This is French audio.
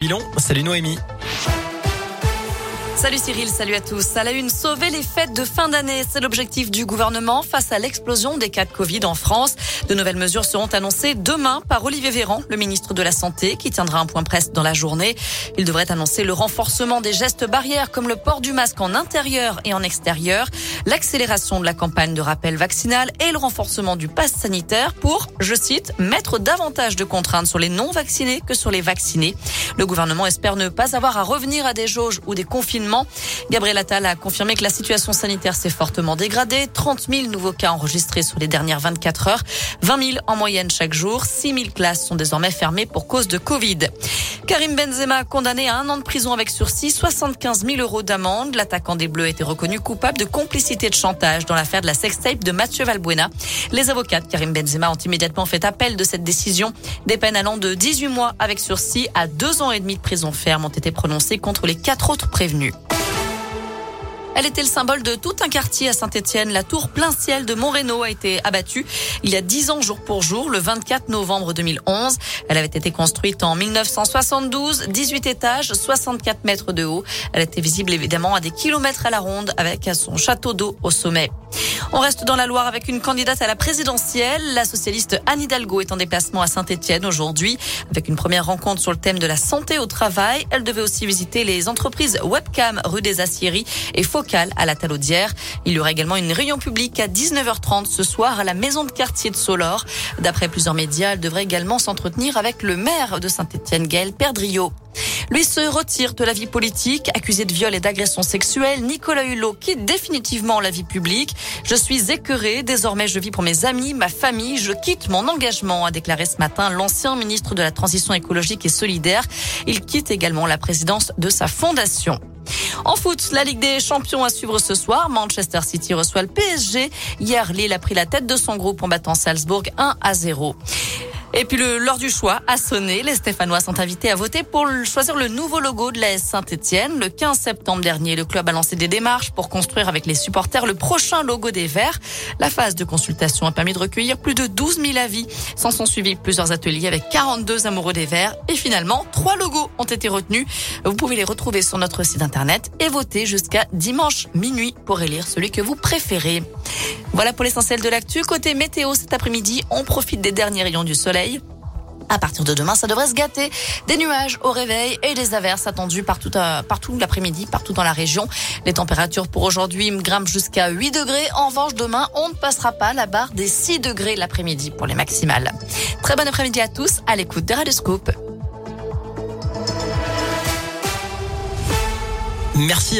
Bilon, salut Noémie. Salut Cyril, salut à tous. À la une, sauver les fêtes de fin d'année, c'est l'objectif du gouvernement face à l'explosion des cas de Covid en France. De nouvelles mesures seront annoncées demain par Olivier Véran, le ministre de la Santé, qui tiendra un point presse dans la journée. Il devrait annoncer le renforcement des gestes barrières comme le port du masque en intérieur et en extérieur, l'accélération de la campagne de rappel vaccinal et le renforcement du pass sanitaire pour, je cite, mettre davantage de contraintes sur les non vaccinés que sur les vaccinés. Le gouvernement espère ne pas avoir à revenir à des jauges ou des confinements Gabriel Attal a confirmé que la situation sanitaire s'est fortement dégradée. 30 000 nouveaux cas enregistrés sur les dernières 24 heures. 20 000 en moyenne chaque jour. 6 000 classes sont désormais fermées pour cause de Covid. Karim Benzema condamné à un an de prison avec sursis, 75 000 euros d'amende. L'attaquant des Bleus a été reconnu coupable de complicité de chantage dans l'affaire de la sextape de Mathieu Valbuena. Les avocats de Karim Benzema ont immédiatement fait appel de cette décision. Des peines allant de 18 mois avec sursis à 2 ans et demi de prison ferme ont été prononcées contre les quatre autres prévenus. Elle était le symbole de tout un quartier à Saint-Etienne. La tour plein ciel de Montréno a été abattue il y a dix ans jour pour jour, le 24 novembre 2011. Elle avait été construite en 1972, 18 étages, 64 mètres de haut. Elle était visible évidemment à des kilomètres à la ronde avec son château d'eau au sommet. On reste dans la Loire avec une candidate à la présidentielle. La socialiste Anne Hidalgo est en déplacement à Saint-Etienne aujourd'hui avec une première rencontre sur le thème de la santé au travail. Elle devait aussi visiter les entreprises Webcam rue des Aciéries et À la. Il y aura également une réunion publique à 19h30 ce soir à la maison de quartier de Solor. D'après plusieurs médias, elle devrait également s'entretenir avec le maire de Saint-Etienne, Gaël Perdriot. Lui se retire de la vie politique, accusé de viol et d'agression sexuelle. Nicolas Hulot quitte définitivement la vie publique. Je suis écœuré. Désormais, je vis pour mes amis, ma famille. Je quitte mon engagement, a déclaré ce matin l'ancien ministre de la Transition écologique et solidaire. Il quitte également la présidence de sa fondation. En foot, la Ligue des Champions à suivre ce soir. Manchester City reçoit le PSG. Hier, Lille a pris la tête de son groupe en battant Salzbourg 1 à 0. Et puis l'heure du choix a sonné. Les Stéphanois sont invités à voter pour choisir le nouveau logo de la Saint-Etienne. Le 15 septembre dernier, le club a lancé des démarches pour construire avec les supporters le prochain logo des Verts. La phase de consultation a permis de recueillir plus de 12 000 avis. S'en sont suivis plusieurs ateliers avec 42 amoureux des Verts. Et finalement, trois logos ont été retenus. Vous pouvez les retrouver sur notre site internet et voter jusqu'à dimanche minuit pour élire celui que vous préférez. Voilà pour l'essentiel de l'actu. Côté météo, cet après-midi, on profite des derniers rayons du soleil. À partir de demain, ça devrait se gâter. Des nuages au réveil et des averses attendues partout, euh, partout l'après-midi, partout dans la région. Les températures pour aujourd'hui grimpent jusqu'à 8 degrés. En revanche, demain, on ne passera pas la barre des 6 degrés l'après-midi pour les maximales. Très bon après-midi à tous à l'écoute de Radio Merci.